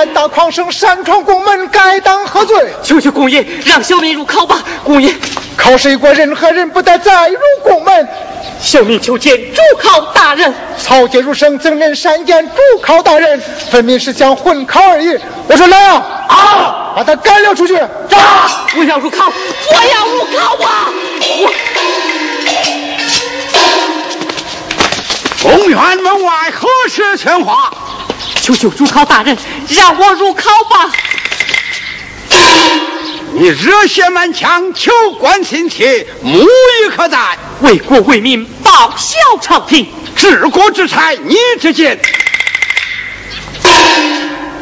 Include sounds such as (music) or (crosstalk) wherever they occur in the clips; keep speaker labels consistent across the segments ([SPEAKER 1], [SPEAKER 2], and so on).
[SPEAKER 1] 胆大狂生，擅闯宫门，该当何罪？
[SPEAKER 2] 求求公爷让小民入考吧，公爷。
[SPEAKER 1] 考试过，任何人不得再入宫门。
[SPEAKER 2] 小民求见主考大人。
[SPEAKER 1] 曹节如生曾人善见主考大人，分明是想混考而已。我说来啊，
[SPEAKER 2] 啊，
[SPEAKER 1] 把他赶了出去。
[SPEAKER 2] 走，我要入考，我要入考啊！我。
[SPEAKER 3] 公园门外何时喧哗？
[SPEAKER 2] 求求主考大人让我入考吧。
[SPEAKER 3] 你热血满腔，求官心切，目与可在。
[SPEAKER 2] 为国为民，报效朝廷，
[SPEAKER 3] 治国之才，你之见？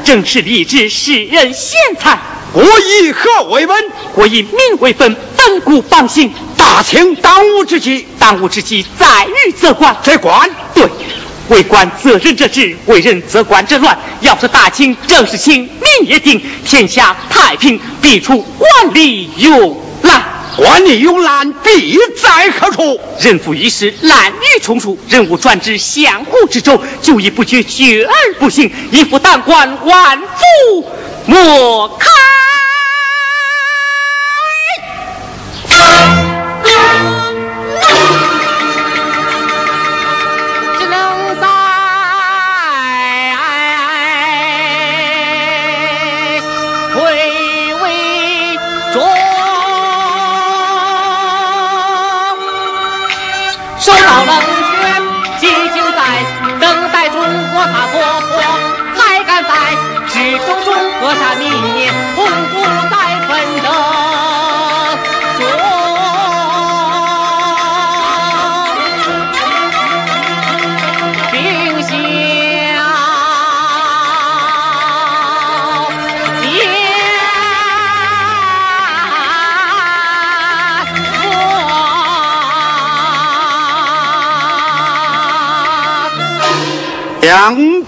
[SPEAKER 2] 正是立志世人贤才。
[SPEAKER 3] 国以和为本？
[SPEAKER 2] 国以民为本，本固邦兴。
[SPEAKER 3] 大清当务之急，
[SPEAKER 2] 当务之急在于择官。
[SPEAKER 3] 择官，
[SPEAKER 2] 对。为官择人者治，为人则官者乱。要是大清正是清，民也定，天下太平，必出官吏有难。
[SPEAKER 3] 官吏有难，必在何处？
[SPEAKER 2] 人富一时，滥竽充数，人物转至相互之中，久已不觉，绝而不行。一夫当关，万夫莫开。
[SPEAKER 4] 受到冷却，寂静在等待中国他
[SPEAKER 3] 国破，还敢在始终中国善民。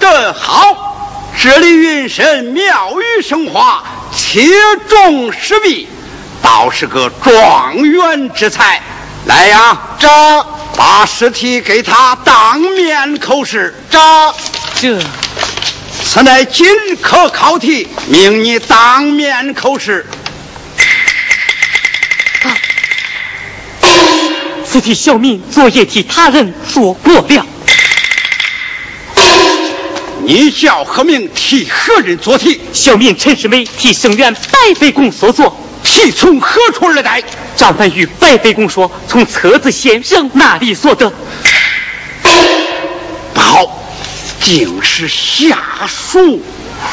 [SPEAKER 3] 得好。这里云深妙语生花，切中时弊，倒是个状元之才。来呀，
[SPEAKER 1] 这
[SPEAKER 3] 把试题给他当面口试。
[SPEAKER 1] 这
[SPEAKER 2] 这，
[SPEAKER 3] 此乃今科考题，命你当面口试。
[SPEAKER 2] 此题小民昨夜替他人做过了。
[SPEAKER 3] 你叫何名？替何人做题？
[SPEAKER 2] 小民陈世美，替圣元白飞公所作。
[SPEAKER 3] 题从何处而来？
[SPEAKER 2] 张凡与白飞公说，从册子先生那里所得。
[SPEAKER 3] 不好，竟是下属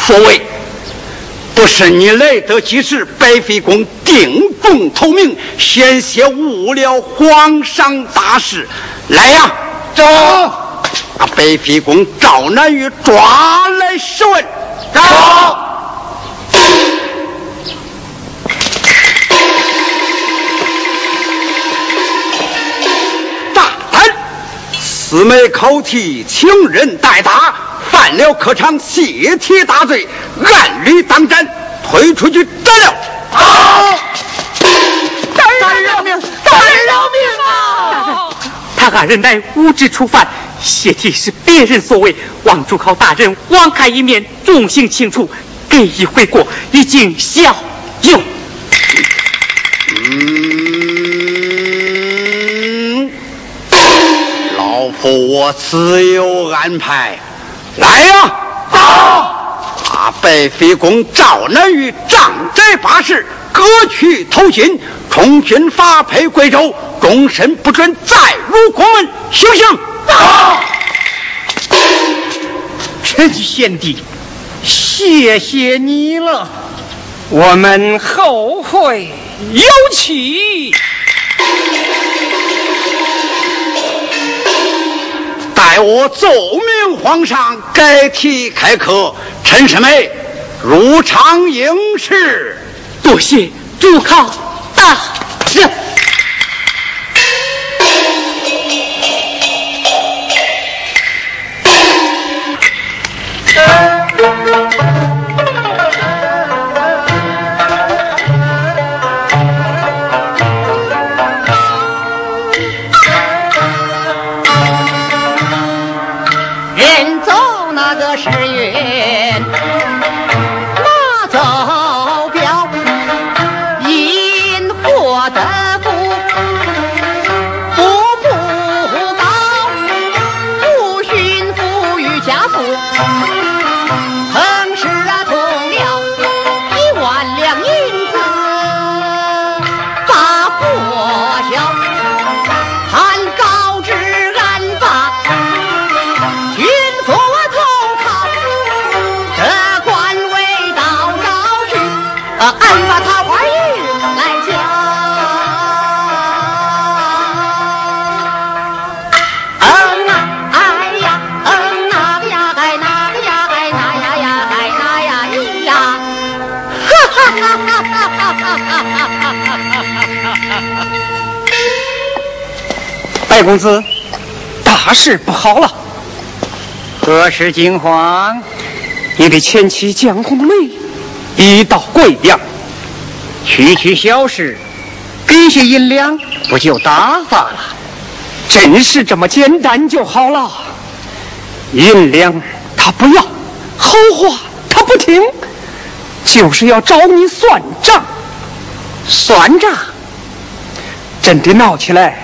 [SPEAKER 3] 所为。不是你来得及时，白飞公定中投名，险些误了皇上大事。来呀，
[SPEAKER 1] 走。
[SPEAKER 3] 把白皮公赵南玉抓来审问。
[SPEAKER 1] 走。
[SPEAKER 3] 大胆！四枚考题，请人代答，犯了科场泄题大罪，按律当斩，推出去斩了。
[SPEAKER 1] 好。
[SPEAKER 2] 大人饶命！大人饶命啊！他二人乃无知初犯。泄题是别人所为，望主考大人网开一面，重刑轻处，给以回过，已经效用。
[SPEAKER 3] 嗯，老夫我自有安排。来呀，
[SPEAKER 1] 走！
[SPEAKER 3] 把白飞公赵南玉张宅八十，割去头巾，重新发配贵州，终身不准再入宫门，行不行？
[SPEAKER 1] 走，
[SPEAKER 5] 陈贤弟，谢谢你了，我们后会有期。
[SPEAKER 3] 待我奏明皇上，改题开课。陈世美入场应试，
[SPEAKER 2] 多谢主考大人。
[SPEAKER 5] 白公子，大事不好了！
[SPEAKER 6] 何事惊慌？
[SPEAKER 5] 你的前妻江红梅已到贵阳，
[SPEAKER 6] 区区小事，给些银两不就打发了？
[SPEAKER 5] 真是这么简单就好了。银两他不要，好话他不听，就是要找你算账。
[SPEAKER 6] 算账？
[SPEAKER 5] 真的闹起来，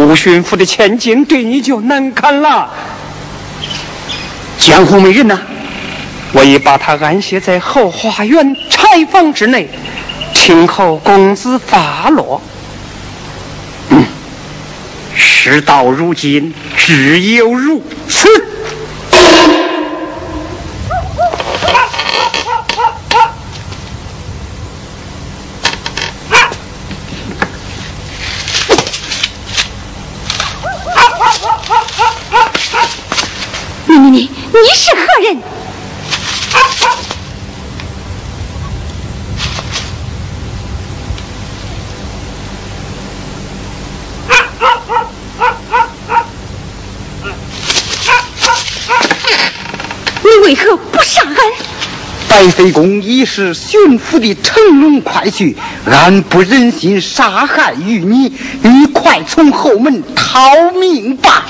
[SPEAKER 5] 吴巡抚的千金对你就难堪了。
[SPEAKER 6] 江湖美人呢？
[SPEAKER 5] 我已把他安歇在后花园柴房之内，听候公子发落。
[SPEAKER 6] 事到如今，只有如此。
[SPEAKER 7] 你你你，你是何人？你为何不杀俺？
[SPEAKER 6] 白飞公已是驯服的乘龙快婿，俺不忍心杀害于你，你快从后门逃命吧。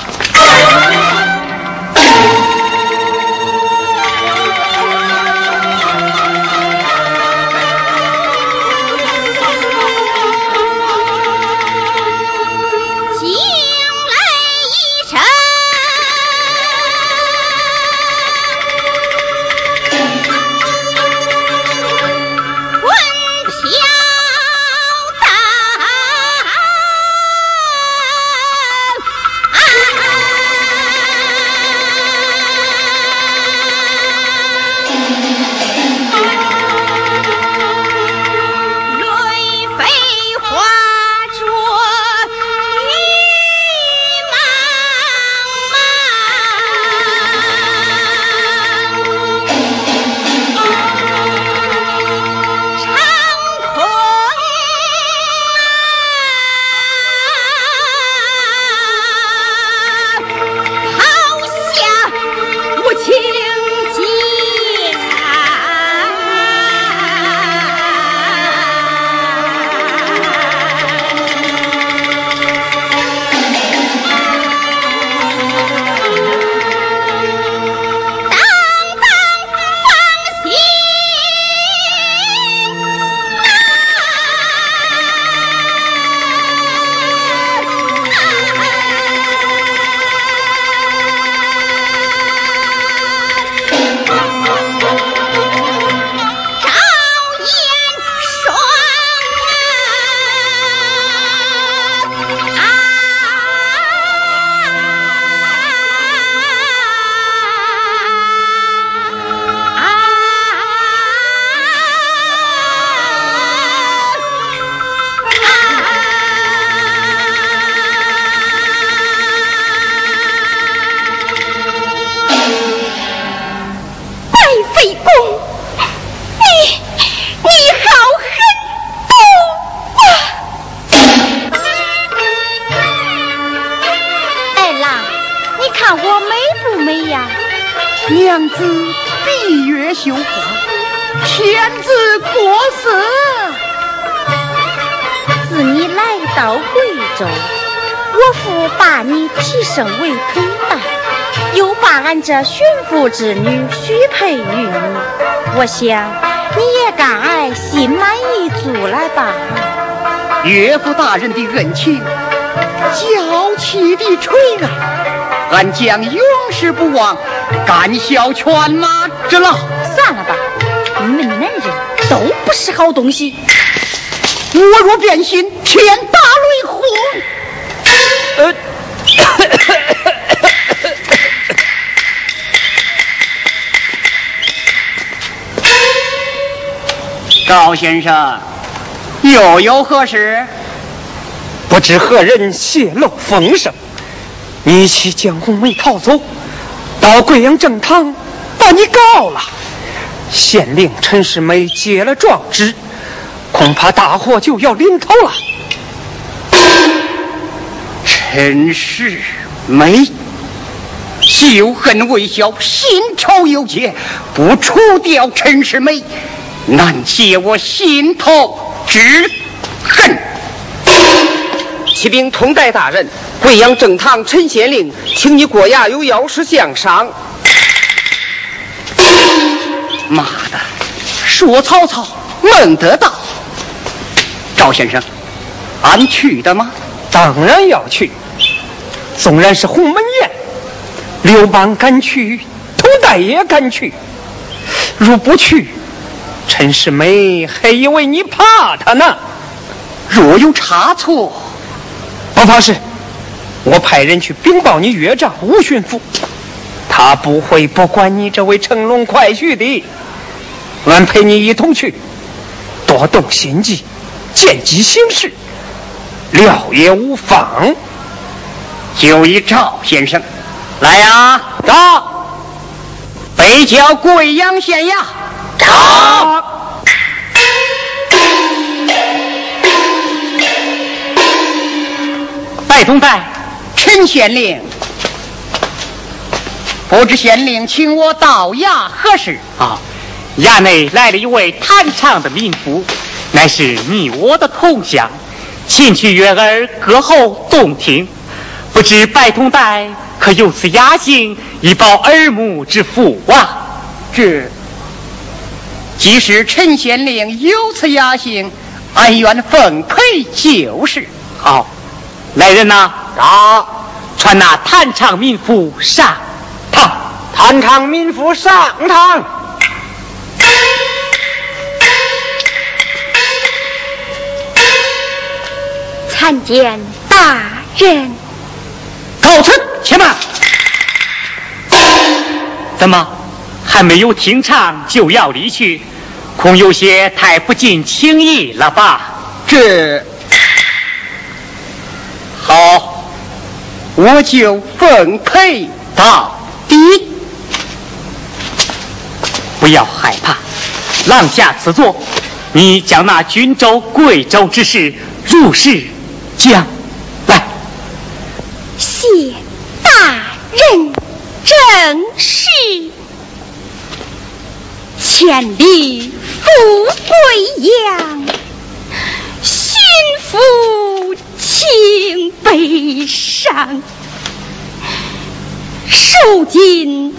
[SPEAKER 8] 娘子闭月羞花，天子国色。
[SPEAKER 7] 自你来到贵州，我父把你提升为陪办，又把俺这巡抚之女许配于你，我想你也该心满意足了吧？
[SPEAKER 6] 岳父大人的恩情，娇妻的垂爱、啊。俺将永世不忘，干孝犬马之劳。
[SPEAKER 7] 算了吧，你们男人都不是好东西。
[SPEAKER 6] 我若变心，天打雷轰。呃。(coughs) 高先生，又有何事？
[SPEAKER 5] 不知何人泄露风声，你妻江红梅逃走，到贵阳正堂把你告了。县令陈世美接了状纸，恐怕大祸就要临头了。
[SPEAKER 8] 陈世美，旧恨未消，新仇又结，不除掉陈世美，难解我心头之恨。
[SPEAKER 5] 启禀通代大人，贵阳正堂陈县令，请你过衙有要事相商。
[SPEAKER 8] 妈的，说曹操孟得到。赵先生，俺去的吗？
[SPEAKER 5] 当然要去。纵然是鸿门宴，刘邦敢去，通代也敢去。如不去，陈世美还以为你怕他呢。
[SPEAKER 8] 若有差错，
[SPEAKER 5] 不怕事。我派人去禀报你岳丈吴巡抚，他不会不管你这位乘龙快婿的。俺陪你一同去，多动心计，见机行事，料也无妨。
[SPEAKER 8] 就依赵先生，来呀，
[SPEAKER 5] 到，
[SPEAKER 8] 北郊贵阳县衙，
[SPEAKER 5] 到。
[SPEAKER 2] 拜通代，
[SPEAKER 8] 陈县令，不知县令请我到衙何事？
[SPEAKER 2] 啊，衙内来了一位弹唱的民妇，乃是你我的同乡，琴曲悦耳，歌喉动听。不知白通代可有此雅兴，以报耳目之福啊？
[SPEAKER 8] 这即使陈县令有此雅兴，俺愿奉陪就是。
[SPEAKER 2] 好，来人呐，
[SPEAKER 5] 啊，
[SPEAKER 2] 传那弹唱民妇上堂。
[SPEAKER 5] 弹唱民妇上堂。
[SPEAKER 6] 参见大人。
[SPEAKER 8] 告辞，且慢。
[SPEAKER 2] 怎么还没有听唱就要离去？恐有些太不近情义了吧？
[SPEAKER 8] 这好，我就奉陪到底。
[SPEAKER 2] 不要害怕，廊下此座，你将那郡州、贵州之事如实讲。
[SPEAKER 6] 谢大人正是，千里赴贵阳，心腹情悲伤，受尽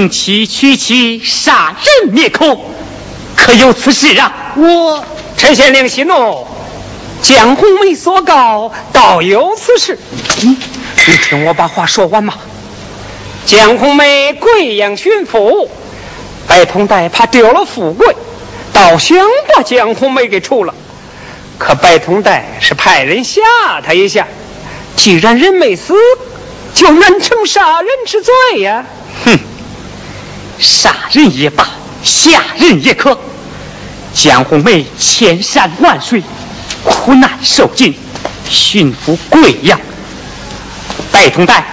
[SPEAKER 2] 你挺起屈膝，杀人灭口，可有此事啊？
[SPEAKER 5] 我陈县令息怒，江红梅所告，倒有此事。你你听我把话说完嘛。江红梅贵阳巡抚，白通代怕丢了富贵，倒想把江红梅给除了。可白通代是派人吓他一下，既然人没死，就难成杀人之罪呀。
[SPEAKER 2] 哼，杀人也罢，吓人也可。江红梅千山万水，苦难受尽，驯服贵阳。白通代，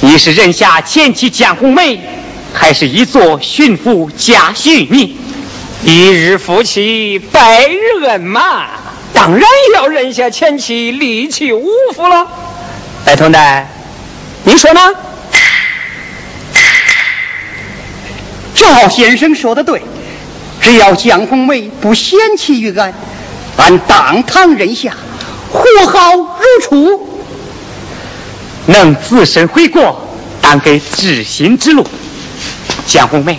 [SPEAKER 2] 你是人下前妻江红梅，还是一座驯服家婿你？
[SPEAKER 5] 一日夫妻百日恩嘛，当然要认下前妻，立其五福了。白通代，你说呢？
[SPEAKER 8] 赵先生说的对，只要江红梅不嫌弃于俺，俺当堂认下，活好如初。
[SPEAKER 2] 能自身回国，当给知心之路。江红梅。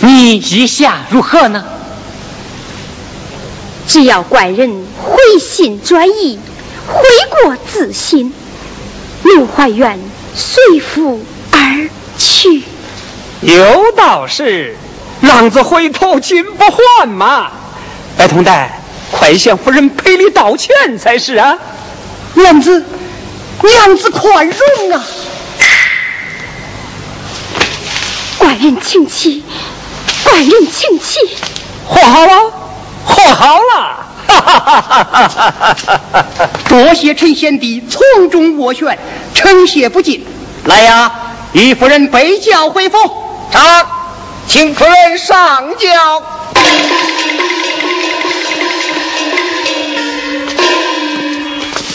[SPEAKER 2] 你意下如何呢？
[SPEAKER 6] 只要怪人回心转意，悔过自新，陆怀远随父而去。
[SPEAKER 5] 有道是，浪子回头金不换嘛。白通代，快向夫人赔礼道歉才是啊！
[SPEAKER 8] 娘子，娘子宽容啊！
[SPEAKER 6] 怪人请起。万人请起，
[SPEAKER 5] 和好了，和好了，哈哈哈哈
[SPEAKER 8] 哈哈！多谢陈贤弟从中斡旋，称谢不尽。来呀，与夫人备轿回府。
[SPEAKER 1] 上，请夫人上轿。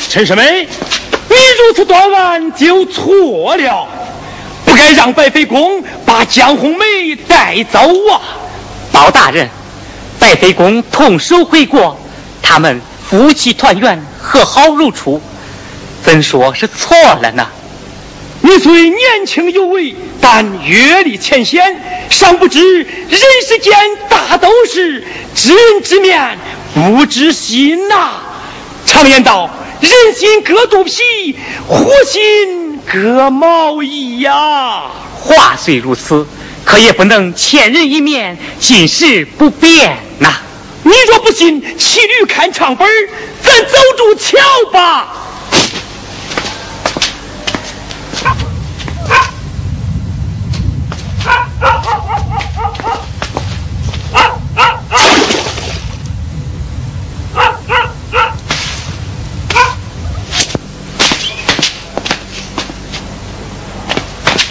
[SPEAKER 9] 陈世美，你如此断案就错了。不该让白飞公把江红梅带走啊！
[SPEAKER 2] 包大人，白飞公同守回国，他们夫妻团圆，和好如初，怎说是错了呢？
[SPEAKER 9] 你虽年轻有为，但阅历浅显，尚不知人世间大都是知人知面不知心呐。常言道，人心隔肚皮，虎心。隔毛衣呀！
[SPEAKER 2] 话虽如此，可也不能千人一面，尽时不变呐。
[SPEAKER 9] 你若不信，骑驴看唱本咱走着瞧吧。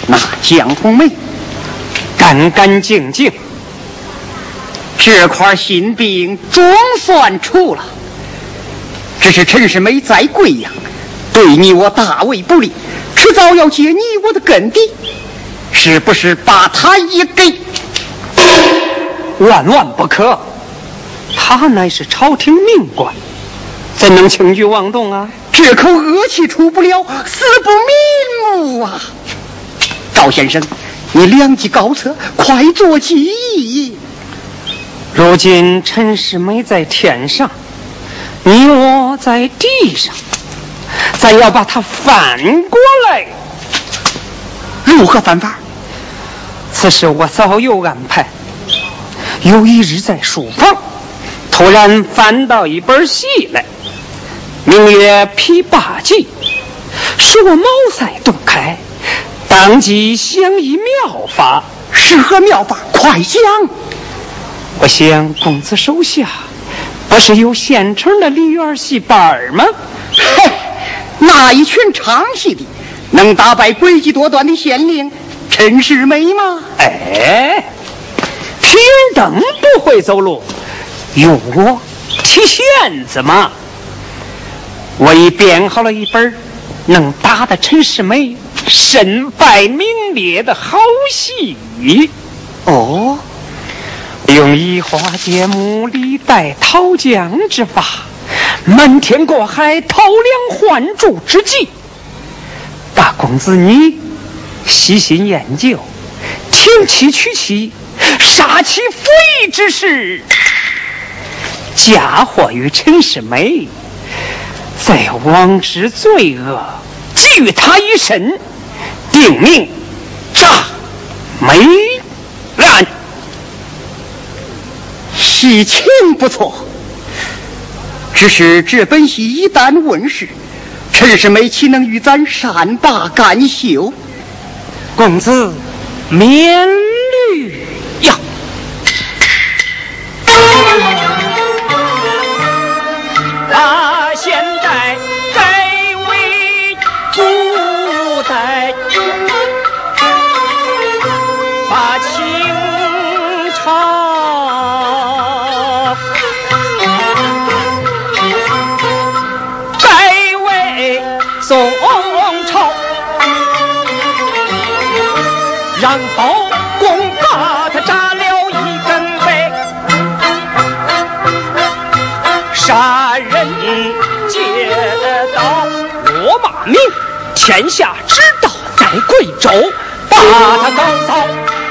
[SPEAKER 8] 那江红梅，干干净净，这块心病总算除了。只是陈世美在贵阳，对你我大为不利，迟早要揭你我的根底，是不是把他也给？
[SPEAKER 5] 万万不可！他乃是朝廷命官，怎能轻举妄动啊？
[SPEAKER 8] 这口恶气出不了，死不瞑目啊！赵先生，你良计高策，快做起义！
[SPEAKER 5] 如今陈世美在天上，你我在地上，咱要把他翻过来。
[SPEAKER 8] 如何翻法？
[SPEAKER 5] 此事我早有安排。有一日在书房，突然翻到一本戏来，名曰《琵琶记》，使我茅塞顿开。当即想一妙法，
[SPEAKER 8] 是何妙法？快讲！
[SPEAKER 5] 我想公子手下不是有现成的梨园戏班吗？
[SPEAKER 8] 嘿，那一群唱戏的能打败诡计多端的县令陈世美吗？
[SPEAKER 5] 哎，平等不会走路，用我提线子嘛。我已编好了一本能打的陈世美。身败名裂的好戏
[SPEAKER 8] 哦，
[SPEAKER 5] 用移花接木、李代桃僵之法，瞒天过海、偷梁换柱之计，大公子你细心研究，停妻娶妻，杀妻服役之事，嫁祸于陈世美，在王之罪恶，给予他一审，定命炸梅案。
[SPEAKER 8] 事情不错，只是这本戏一旦问世，陈世美岂能与咱善罢甘休？
[SPEAKER 5] 公子免绿呀。
[SPEAKER 4] 人劫道，
[SPEAKER 5] 罗马命，天下之道在贵州，把他高扫，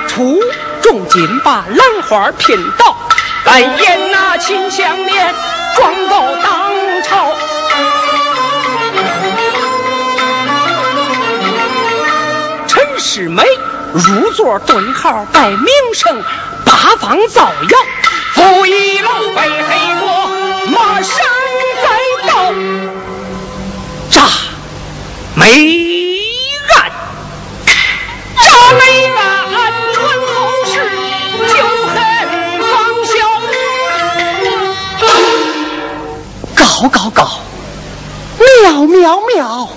[SPEAKER 5] 出重金把兰花聘到，
[SPEAKER 4] 来演那秦香莲，状告当朝。
[SPEAKER 5] 陈世美入座对号拜名声，八方造谣，
[SPEAKER 4] 负一楼背黑锅，马上再到。
[SPEAKER 5] 炸梅案，
[SPEAKER 4] 炸梅案传后世，就恨方晓。
[SPEAKER 8] 高高高，妙妙妙！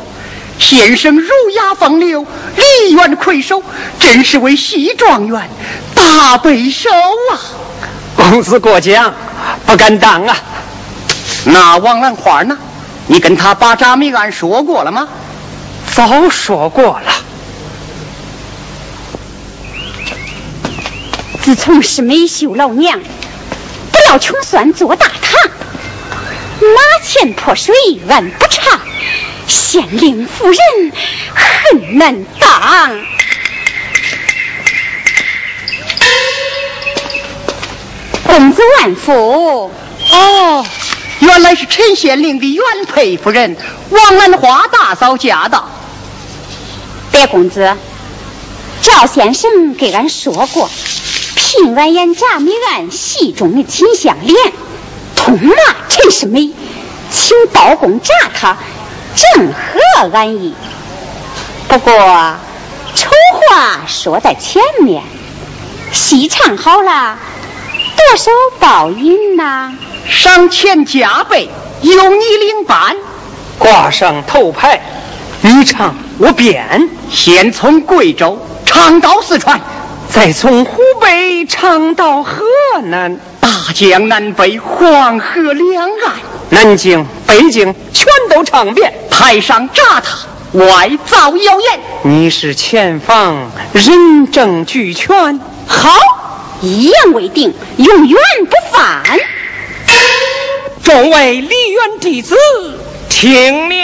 [SPEAKER 8] 先生儒雅风流，梨园魁首，真是为西状元大备受啊！
[SPEAKER 5] 公子过奖，不敢当啊。
[SPEAKER 8] 那王兰花呢？你跟他把扎米案说过了吗？
[SPEAKER 5] 早说过了。
[SPEAKER 6] 自从是美秀老娘不要穷酸做大堂，马前泼水万不尝，县令夫人恨难当。公子万福，
[SPEAKER 8] 哦，原来是陈县令的原配夫人王兰花大嫂驾到。
[SPEAKER 6] 白公子，赵先生给俺说过，平安演铡米案戏中的秦香莲，痛骂陈世美，请包公铡他，正合俺意。不过，丑话说在前面，戏唱好了，多少报应呐？
[SPEAKER 8] 赏钱加倍，由你领班。
[SPEAKER 5] 挂上头牌，你唱我编，
[SPEAKER 8] 先从贵州唱到四川，
[SPEAKER 5] 再从湖北唱到河南，
[SPEAKER 8] 大江南北，黄河两岸，
[SPEAKER 5] 南京、北京全都唱遍。
[SPEAKER 8] 台上炸他，外造谣言。
[SPEAKER 5] 你是前方人证俱全，
[SPEAKER 6] 好，一言为定，永远不犯。
[SPEAKER 5] 众位梨园弟子，听了。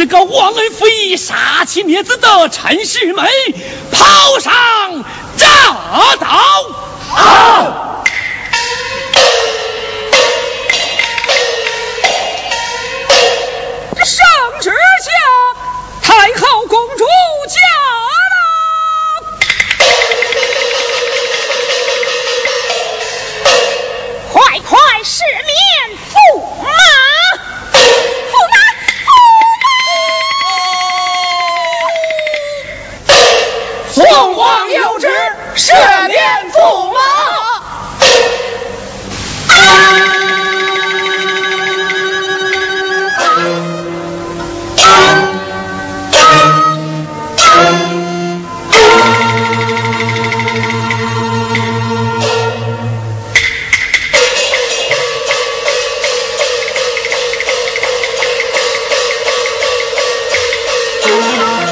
[SPEAKER 9] 这个忘恩负义、杀妻灭子的陈世美抛上铡刀。一路。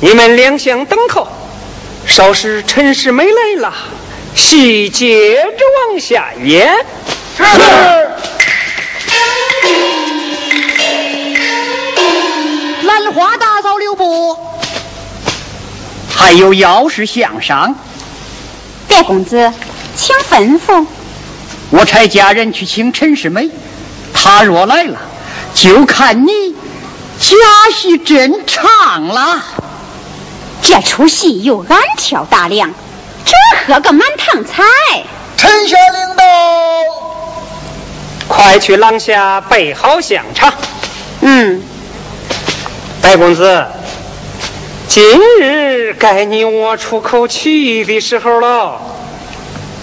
[SPEAKER 5] 你们两相等候，稍时陈世美来了，细接着往下演。
[SPEAKER 9] 是。
[SPEAKER 6] 兰花大嫂留步，
[SPEAKER 8] 还有要事相商。
[SPEAKER 6] 别公子，请吩咐。
[SPEAKER 8] 我差家人去请陈世美，他若来了，就看你假戏真唱了。
[SPEAKER 6] 这出戏由俺挑大梁，准喝个满堂彩。
[SPEAKER 1] 臣下领导，
[SPEAKER 5] 快去廊下备好香茶。
[SPEAKER 6] 嗯，
[SPEAKER 5] 白公子，今日该你我出口气的时候了。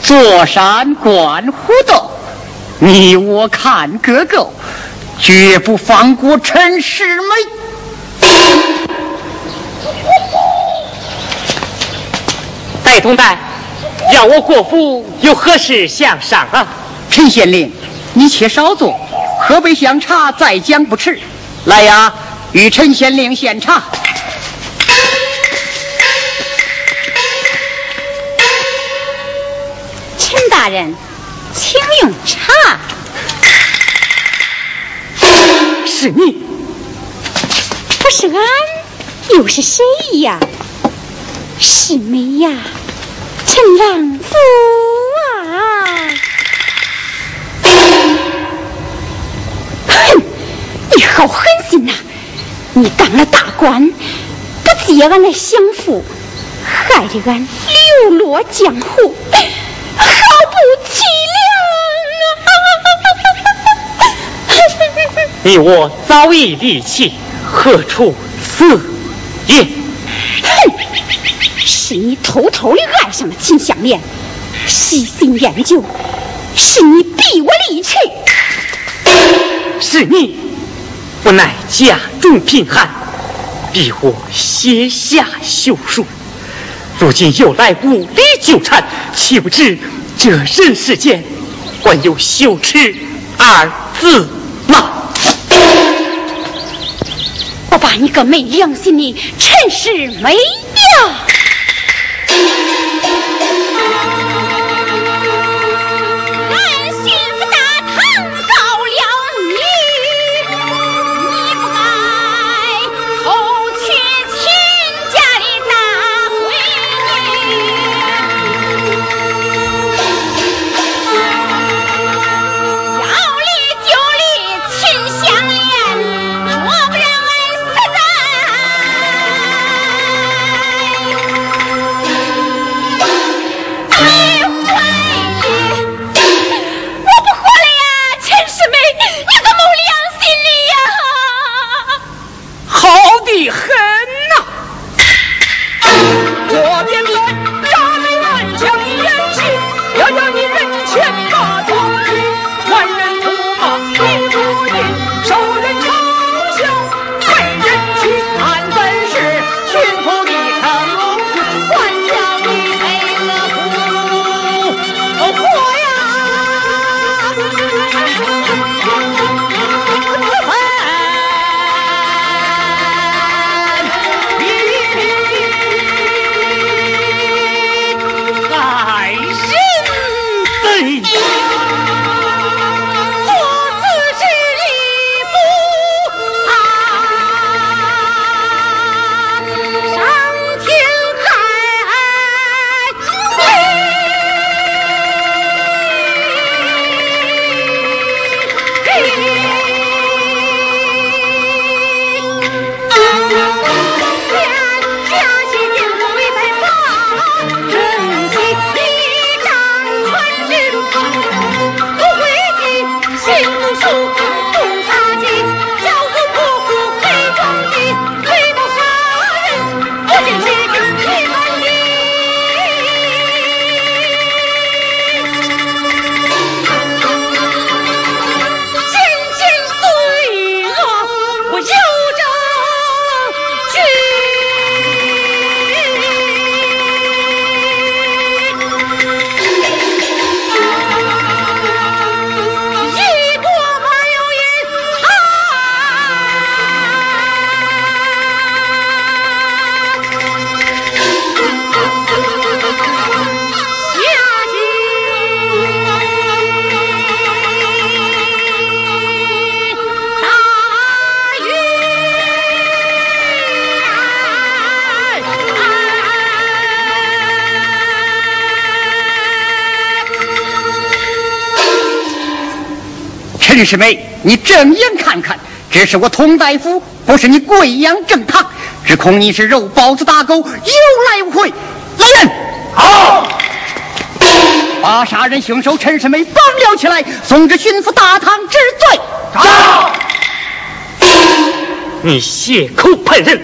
[SPEAKER 8] 坐山观虎斗，你我看个够，绝不放过陈世美。
[SPEAKER 2] 白同代，要我国府有何事相商啊？
[SPEAKER 8] 陈县令，你且稍坐，喝杯香茶再讲不迟。来呀，与陈县令献茶。
[SPEAKER 6] 陈大人，请用茶。
[SPEAKER 2] 是你？
[SPEAKER 6] 不是俺，又是谁呀？是美呀？陈郎夫啊！哼，你好狠心呐！你当了大官，不接俺来享福，害得俺流落江湖，好不凄
[SPEAKER 2] 凉啊！你我早已离弃，何出此言？
[SPEAKER 6] 是你偷偷的爱上了秦香莲，细心研究，是你逼我离去。
[SPEAKER 2] 是你不奈家中贫寒，逼我写下休书。如今又来无理纠缠，岂不知这人世间还有羞耻二字吗？
[SPEAKER 6] 我把你个没良心的陈世美呀！
[SPEAKER 8] 陈世美，你正眼看看，这是我佟大夫，不是你贵阳正堂。只恐你是肉包子打狗，有来无回。来人，
[SPEAKER 10] 好，
[SPEAKER 8] 把杀人凶手陈世美绑了起来，送至巡抚大堂治罪。
[SPEAKER 10] 到。
[SPEAKER 2] 你血口喷人，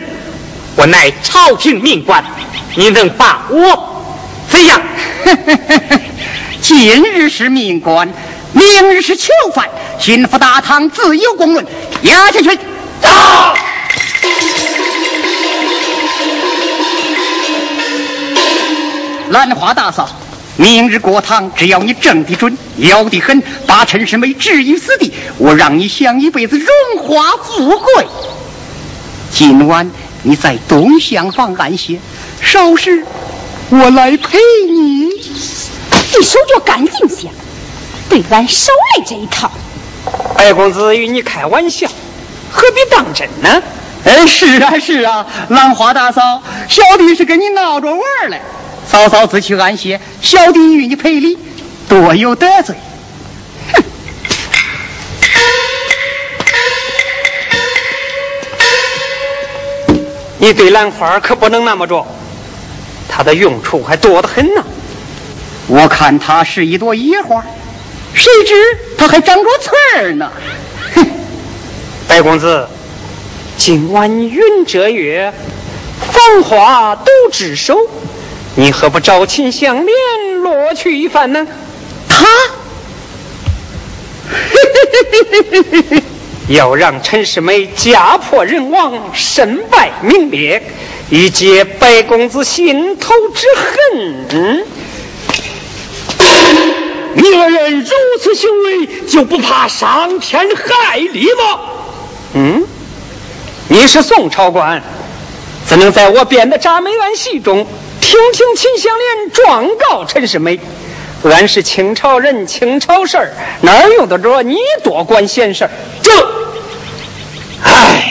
[SPEAKER 2] 我乃朝廷命官，你能把我怎样？(laughs)
[SPEAKER 8] 今日是命官，明日是囚犯，巡抚大堂自有公论，押下去。
[SPEAKER 10] 到。
[SPEAKER 8] 兰花大嫂，明日过堂，只要你正的准，要的狠，把陈世美置于死地，我让你享一辈子荣华富贵。今晚你在东厢房安歇，稍时我来陪你。
[SPEAKER 7] 你手脚干净些，对俺少来这一套。
[SPEAKER 6] 白公子与你开玩笑，何必当真呢？
[SPEAKER 8] 哎，是啊是啊，兰花大嫂，小弟是跟你闹着玩嘞。嫂嫂自去安歇，小弟与你赔礼，多有得罪。
[SPEAKER 7] 哼！
[SPEAKER 6] 你对兰花可不能那么着，它的用处还多得很呢。
[SPEAKER 8] 我看它是一朵野花，谁知他还长着刺儿呢。哼！(laughs)
[SPEAKER 6] 白公子，今晚云遮月，芳华都知首。你何不招亲相连，落去一番呢？
[SPEAKER 8] 他 (laughs)
[SPEAKER 6] 要让陈世美家破人亡，身败名裂，以解白公子心头之恨。
[SPEAKER 5] 你二人如此行为，就不怕伤天害理吗？
[SPEAKER 6] 嗯，你是宋朝官，怎能在我编的铡美案戏中？听听秦香莲状告陈世美，俺是清朝人，清朝事儿哪用得着你多管闲事儿？
[SPEAKER 5] 这，
[SPEAKER 6] 唉。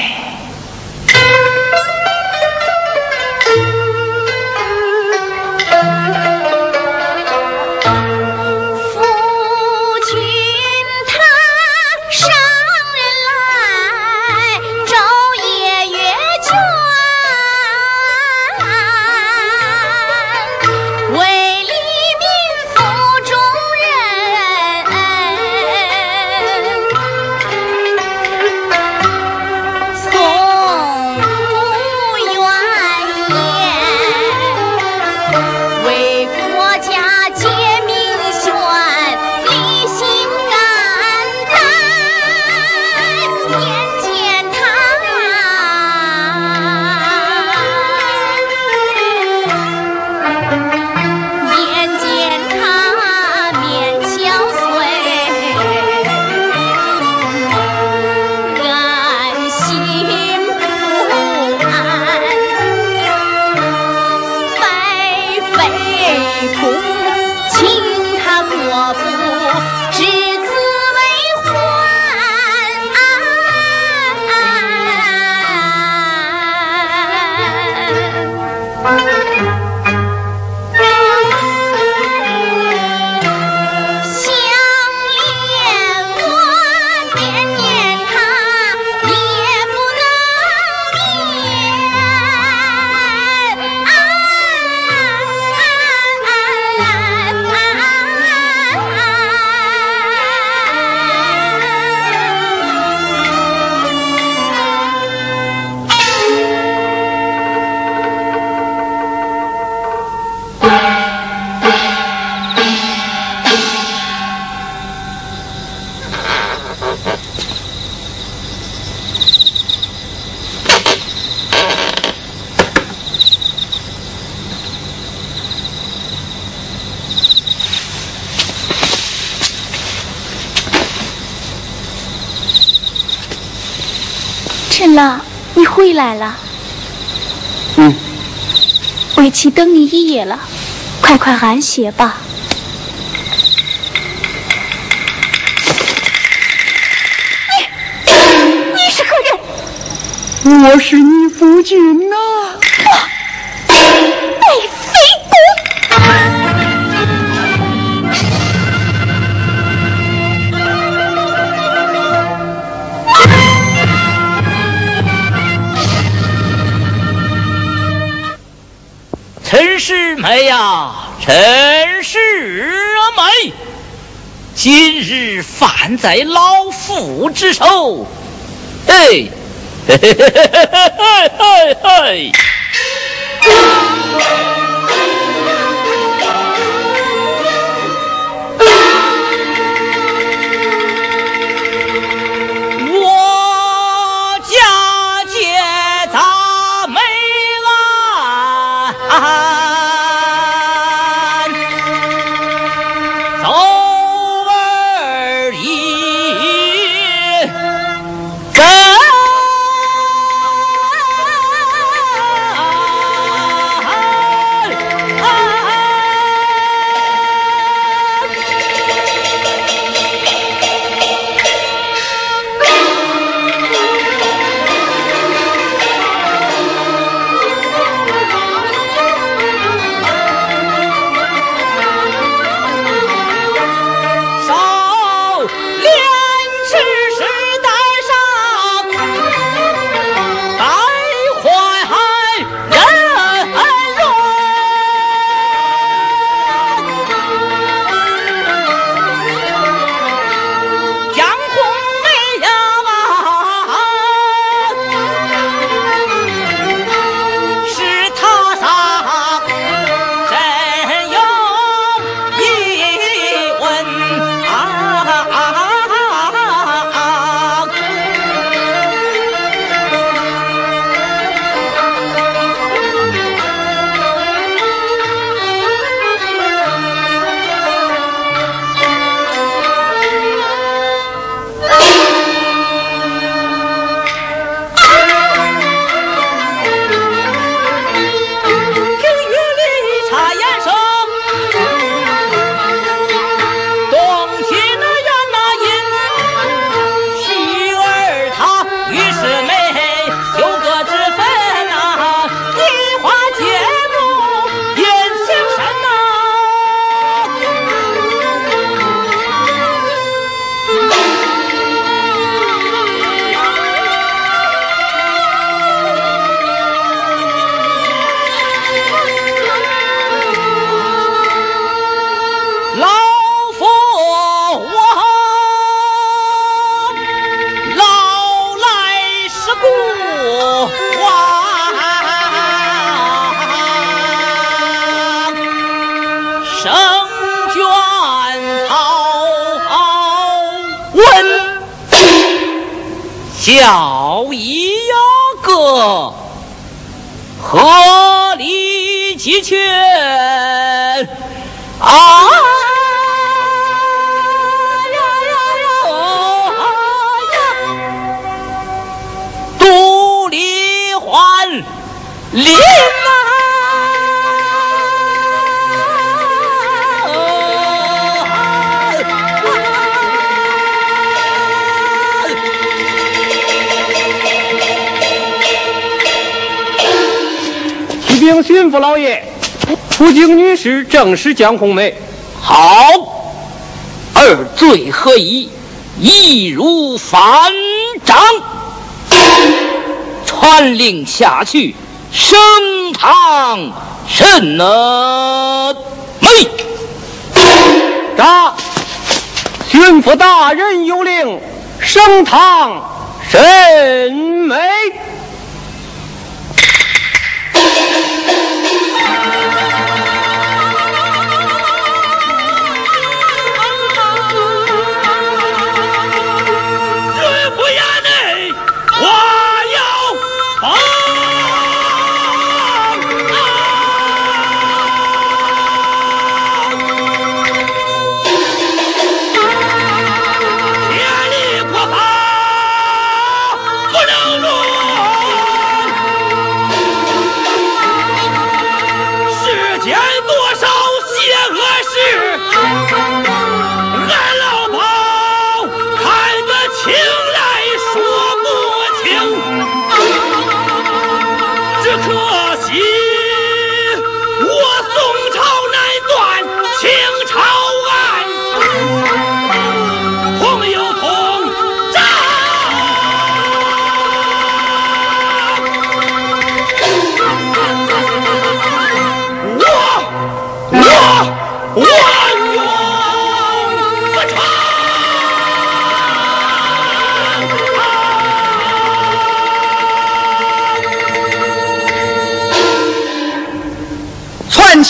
[SPEAKER 7] 来了，
[SPEAKER 8] 嗯，
[SPEAKER 7] 为妻等你一夜了，快快安歇吧。你，你是何
[SPEAKER 8] 人？我是你夫君呐。
[SPEAKER 5] 哎陈世美今日凡在老夫之手。嘿嘿嘿嘿嘿嘿嘿嘿
[SPEAKER 11] 嘿嘿。正是江红梅。
[SPEAKER 5] 好，二罪合一？易如反掌，传令下去，升堂审呢？梅。
[SPEAKER 11] 扎，巡抚大人有令，升堂审梅。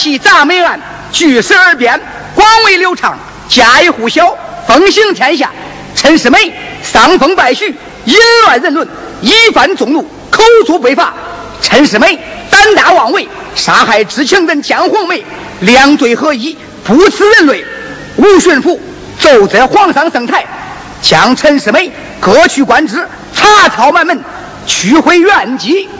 [SPEAKER 6] 起铡美案，据实而辩，广为流畅，家喻户晓，风行天下。陈世美伤风败俗，淫乱人伦，一犯众怒，口诛被罚。陈世美胆大妄为，杀害知情人江红梅，两罪合一，不辞人类。吴巡抚奏折皇上圣台，将陈世美革去官职，查抄满门，取回原籍。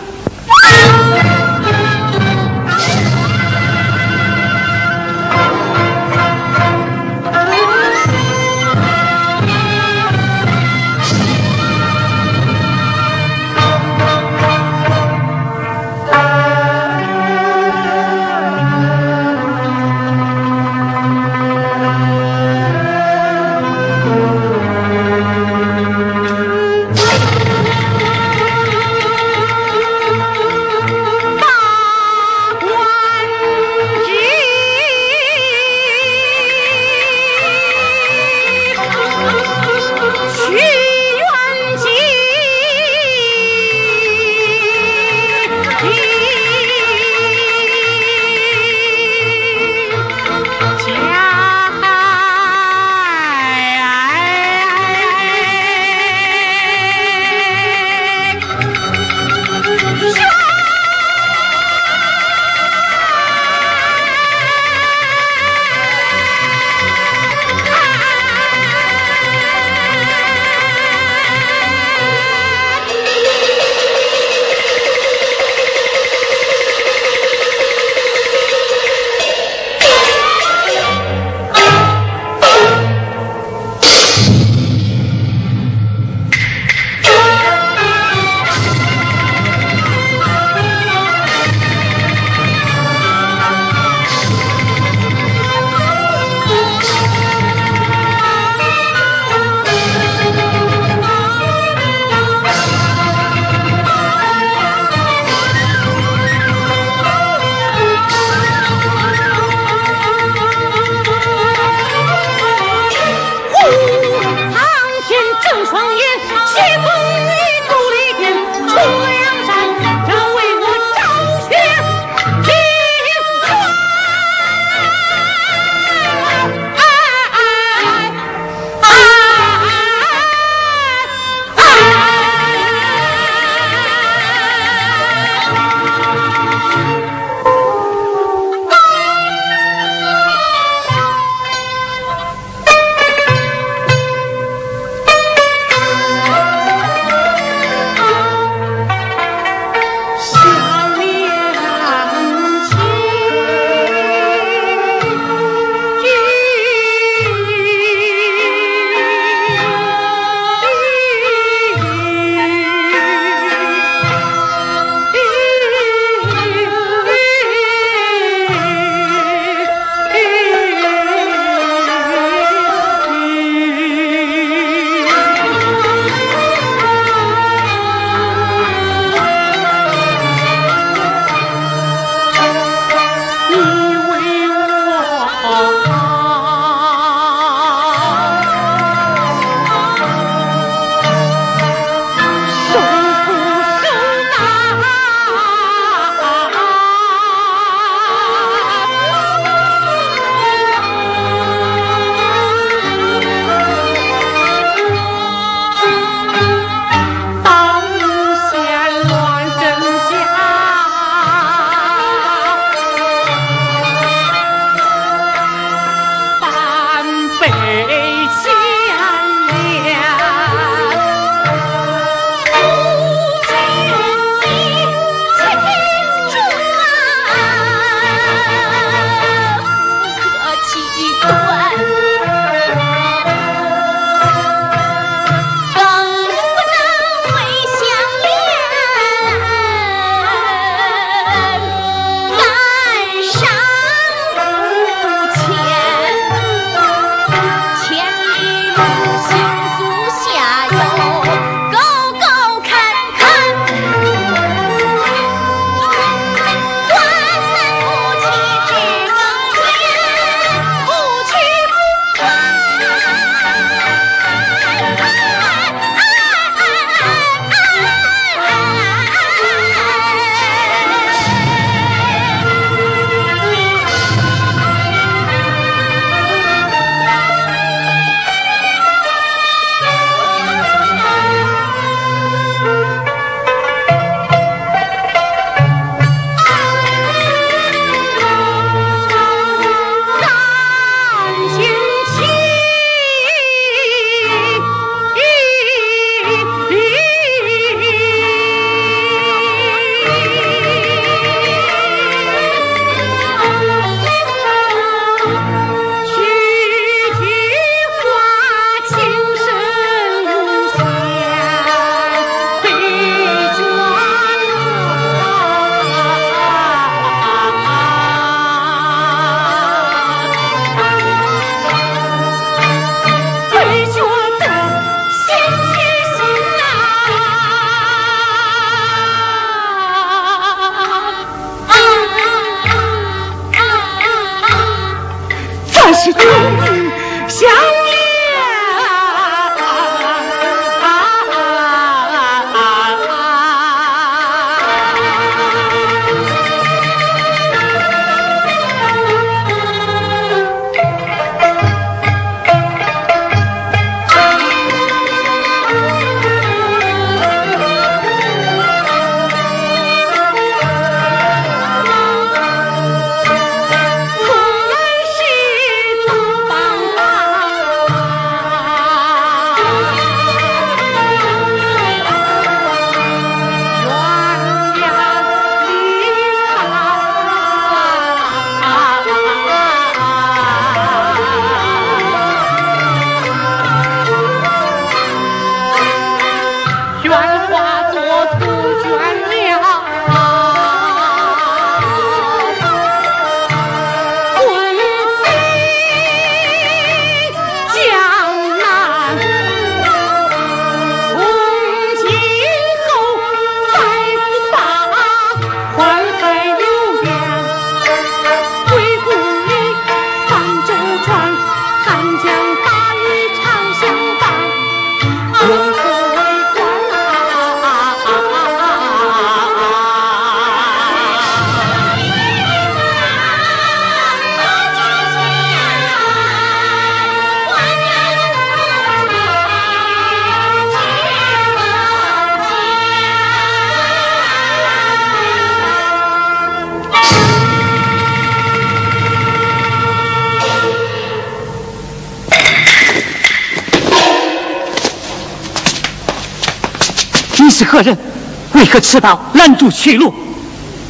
[SPEAKER 2] 为何持刀拦住去路？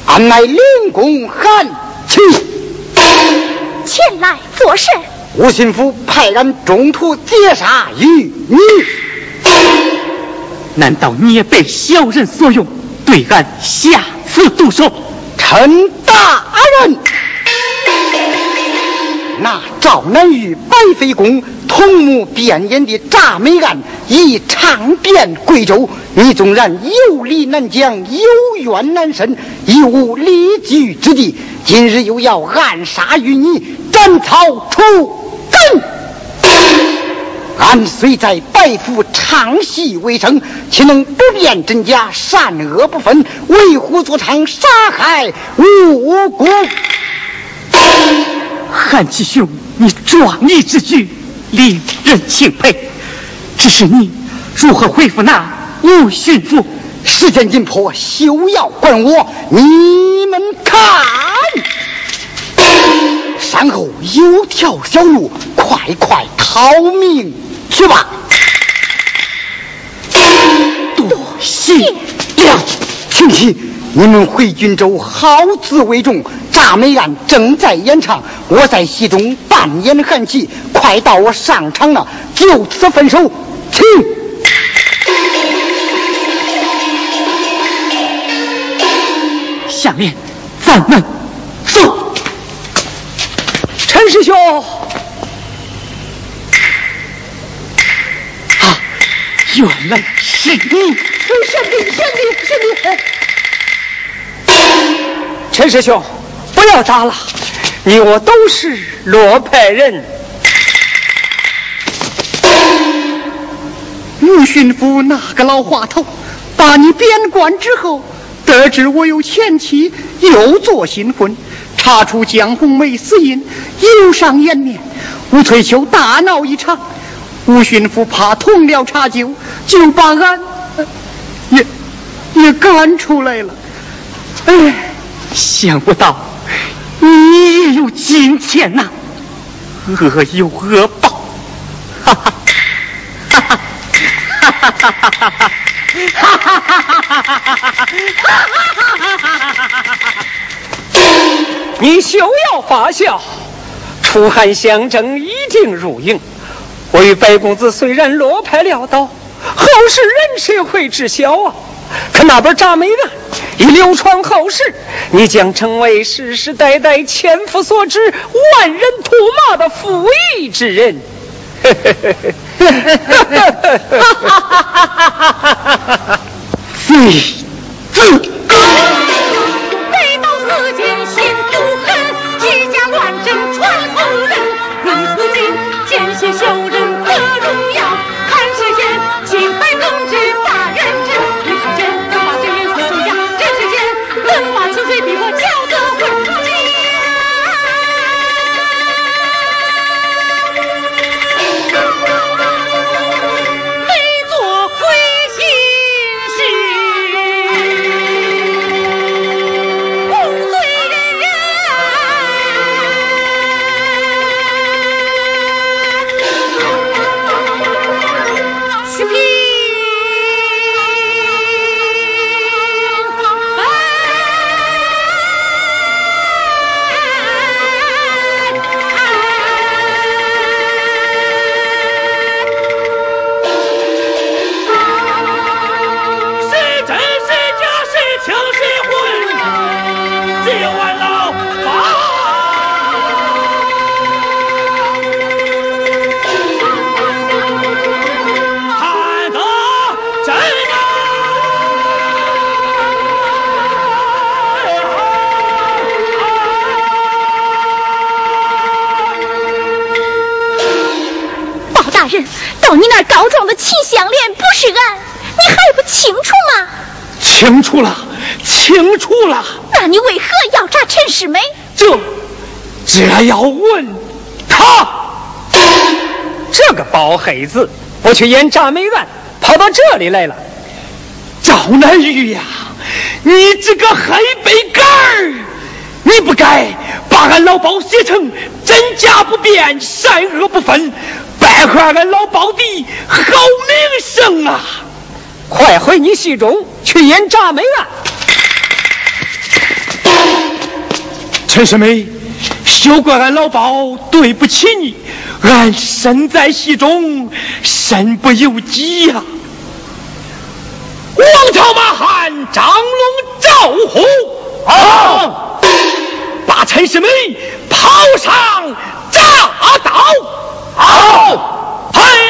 [SPEAKER 8] 俺乃灵公韩琦，
[SPEAKER 7] 前来做甚？
[SPEAKER 8] 吴心府派俺中途截杀于你，
[SPEAKER 2] 难道你也被小人所用，对俺下此毒手？
[SPEAKER 8] 陈大人，那赵南玉、白飞公同母变眼的铡美案已唱遍贵州，你纵然有理难讲，有冤难伸，已无立据之地。今日又要暗杀于你，斩草除根。俺虽在白府唱戏为生，岂能不辨真假，善恶不分，为虎作伥，杀害无辜？
[SPEAKER 2] 韩七兄，你壮义之举令人钦佩。只是你如何恢复那吴巡抚？
[SPEAKER 8] 时间紧迫，休要管我。你们看，山后有条小路，快快逃命！去吧！
[SPEAKER 2] 多谢了，
[SPEAKER 8] 请起，你们回军州，好自为重。诈美案正在演唱，我在戏中扮演韩琦，快到我上场了，就此分手，请。
[SPEAKER 2] 下面咱们走，
[SPEAKER 6] 陈师兄。
[SPEAKER 2] 啊原来是你，是
[SPEAKER 6] 你，是你，是你！陈师兄，不要打了，你我都是罗派人。
[SPEAKER 12] 吴巡抚那个老滑头，把你贬官之后，得知我有前妻又做新婚查出江红梅死因忧伤颜面吴翠秋大闹一场吴巡抚怕同僚查究就把俺也也赶出来了。
[SPEAKER 2] 哎想不到你也有今天呐恶有恶报。哈哈哈哈哈哈哈哈哈哈哈哈！
[SPEAKER 6] 你休要发笑，楚汉相争已经入营。我与白公子虽然落败潦倒，后世人谁会知晓啊？可那本铡美案已流传后世，你将成为世世代代千夫所指、万人唾骂的负义之人。(laughs) Three, two.
[SPEAKER 2] 废子！
[SPEAKER 5] 清楚吗？清楚了，清楚了。
[SPEAKER 7] 那你为何要杀陈世美？
[SPEAKER 5] 这，这要问他。
[SPEAKER 6] 这个包黑子，不去演铡美案，跑到这里来了。
[SPEAKER 5] 赵南玉呀，你这个黑背杆儿，你不该把俺老包写成真假不辨、善恶不分，败坏俺老包的好名声啊！
[SPEAKER 13] 快回你戏中去演铡美案。
[SPEAKER 5] 陈世美，休怪俺老包对不起你，俺身在戏中，身不由己呀。王朝马汉张龙赵虎，啊，把陈世美抛上铡刀，好。嘿。